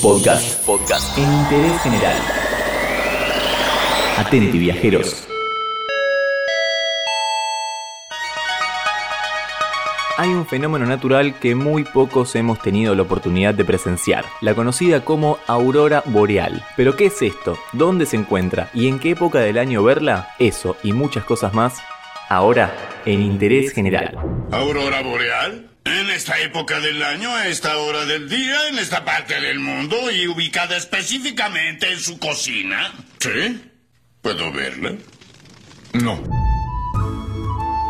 Podcast. Podcast. En interés general. Atenti viajeros. Hay un fenómeno natural que muy pocos hemos tenido la oportunidad de presenciar, la conocida como aurora boreal. Pero ¿qué es esto? ¿Dónde se encuentra? ¿Y en qué época del año verla? Eso y muchas cosas más, ahora en Interés General. ¿Aurora boreal? En esta época del año, a esta hora del día, en esta parte del mundo y ubicada específicamente en su cocina. ¿Sí? ¿Puedo verla? No.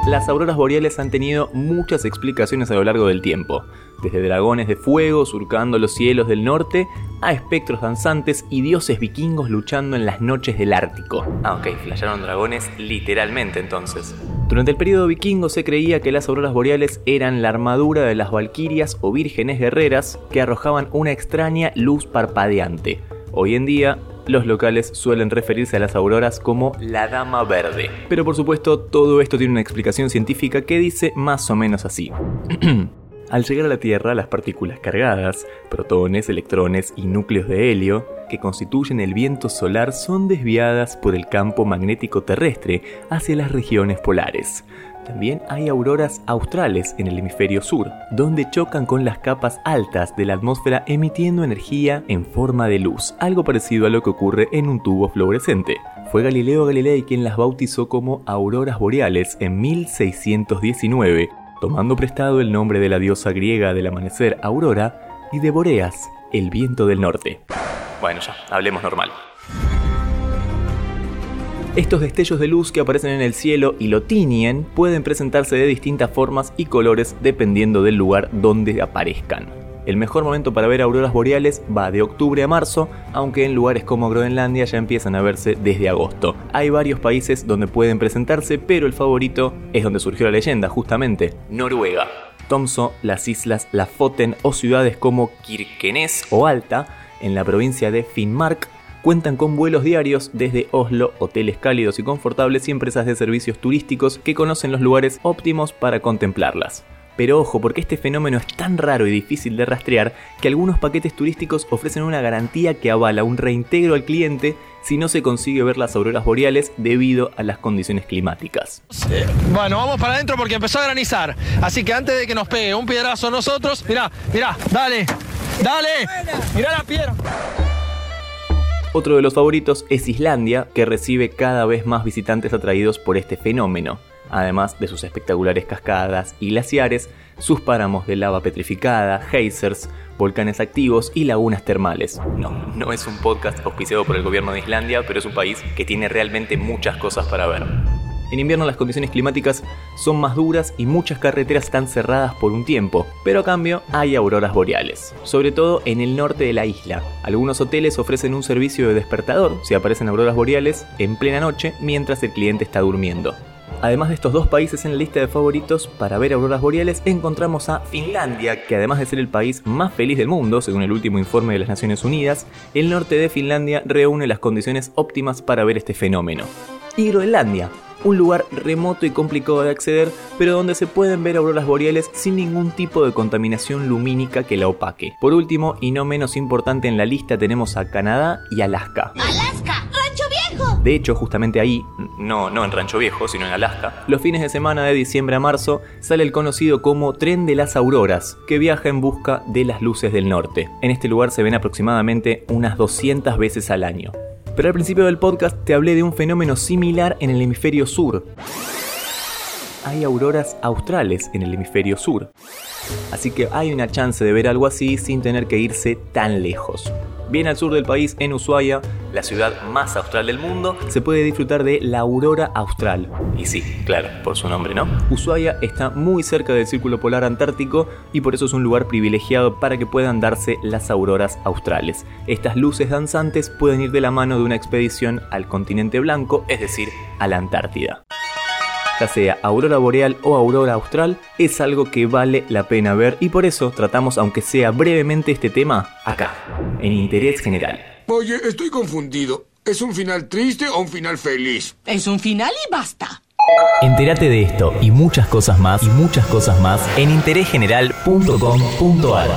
Las auroras boreales han tenido muchas explicaciones a lo largo del tiempo, desde dragones de fuego surcando los cielos del norte a espectros danzantes y dioses vikingos luchando en las noches del Ártico. Ah, ok, flasharon dragones literalmente entonces. Durante el periodo vikingo se creía que las auroras boreales eran la armadura de las valquirias o vírgenes guerreras que arrojaban una extraña luz parpadeante. Hoy en día, los locales suelen referirse a las auroras como la Dama Verde. Pero por supuesto, todo esto tiene una explicación científica que dice más o menos así. Al llegar a la Tierra, las partículas cargadas, protones, electrones y núcleos de helio, que constituyen el viento solar, son desviadas por el campo magnético terrestre hacia las regiones polares. También hay auroras australes en el hemisferio sur, donde chocan con las capas altas de la atmósfera emitiendo energía en forma de luz, algo parecido a lo que ocurre en un tubo fluorescente. Fue Galileo Galilei quien las bautizó como auroras boreales en 1619, tomando prestado el nombre de la diosa griega del amanecer Aurora y de Boreas, el viento del norte. Bueno, ya, hablemos normal. Estos destellos de luz que aparecen en el cielo y lo tiñen pueden presentarse de distintas formas y colores dependiendo del lugar donde aparezcan. El mejor momento para ver auroras boreales va de octubre a marzo, aunque en lugares como Groenlandia ya empiezan a verse desde agosto. Hay varios países donde pueden presentarse, pero el favorito es donde surgió la leyenda, justamente, Noruega. Tromsø, las islas Lafoten o ciudades como Kirkenes o Alta, en la provincia de Finnmark, cuentan con vuelos diarios desde Oslo, hoteles cálidos y confortables y empresas de servicios turísticos que conocen los lugares óptimos para contemplarlas. Pero ojo, porque este fenómeno es tan raro y difícil de rastrear que algunos paquetes turísticos ofrecen una garantía que avala un reintegro al cliente si no se consigue ver las auroras boreales debido a las condiciones climáticas. Bueno, vamos para adentro porque empezó a granizar. Así que antes de que nos pegue un piedrazo a nosotros, mirá, mirá, dale, dale, mirá la piedra. Otro de los favoritos es Islandia, que recibe cada vez más visitantes atraídos por este fenómeno. Además de sus espectaculares cascadas y glaciares, sus páramos de lava petrificada, geysers, volcanes activos y lagunas termales. No, no es un podcast auspiciado por el gobierno de Islandia, pero es un país que tiene realmente muchas cosas para ver. En invierno las condiciones climáticas son más duras y muchas carreteras están cerradas por un tiempo, pero a cambio hay auroras boreales, sobre todo en el norte de la isla. Algunos hoteles ofrecen un servicio de despertador si aparecen auroras boreales en plena noche mientras el cliente está durmiendo. Además de estos dos países en la lista de favoritos para ver auroras boreales, encontramos a Finlandia, que además de ser el país más feliz del mundo, según el último informe de las Naciones Unidas, el norte de Finlandia reúne las condiciones óptimas para ver este fenómeno. Y Groenlandia, un lugar remoto y complicado de acceder, pero donde se pueden ver auroras boreales sin ningún tipo de contaminación lumínica que la opaque. Por último, y no menos importante en la lista, tenemos a Canadá y Alaska. ¡Alaska! De hecho, justamente ahí, no, no en Rancho Viejo, sino en Alaska, los fines de semana de diciembre a marzo sale el conocido como Tren de las Auroras, que viaja en busca de las luces del norte. En este lugar se ven aproximadamente unas 200 veces al año. Pero al principio del podcast te hablé de un fenómeno similar en el hemisferio sur. Hay auroras australes en el hemisferio sur. Así que hay una chance de ver algo así sin tener que irse tan lejos. Bien al sur del país, en Ushuaia, la ciudad más austral del mundo, se puede disfrutar de la aurora austral. Y sí, claro, por su nombre, ¿no? Ushuaia está muy cerca del círculo polar antártico y por eso es un lugar privilegiado para que puedan darse las auroras australes. Estas luces danzantes pueden ir de la mano de una expedición al continente blanco, es decir, a la Antártida ya sea aurora boreal o aurora austral, es algo que vale la pena ver y por eso tratamos, aunque sea brevemente, este tema acá, en Interés General. Oye, estoy confundido. ¿Es un final triste o un final feliz? Es un final y basta. Entérate de esto y muchas cosas más y muchas cosas más en interésgeneral.com.ar.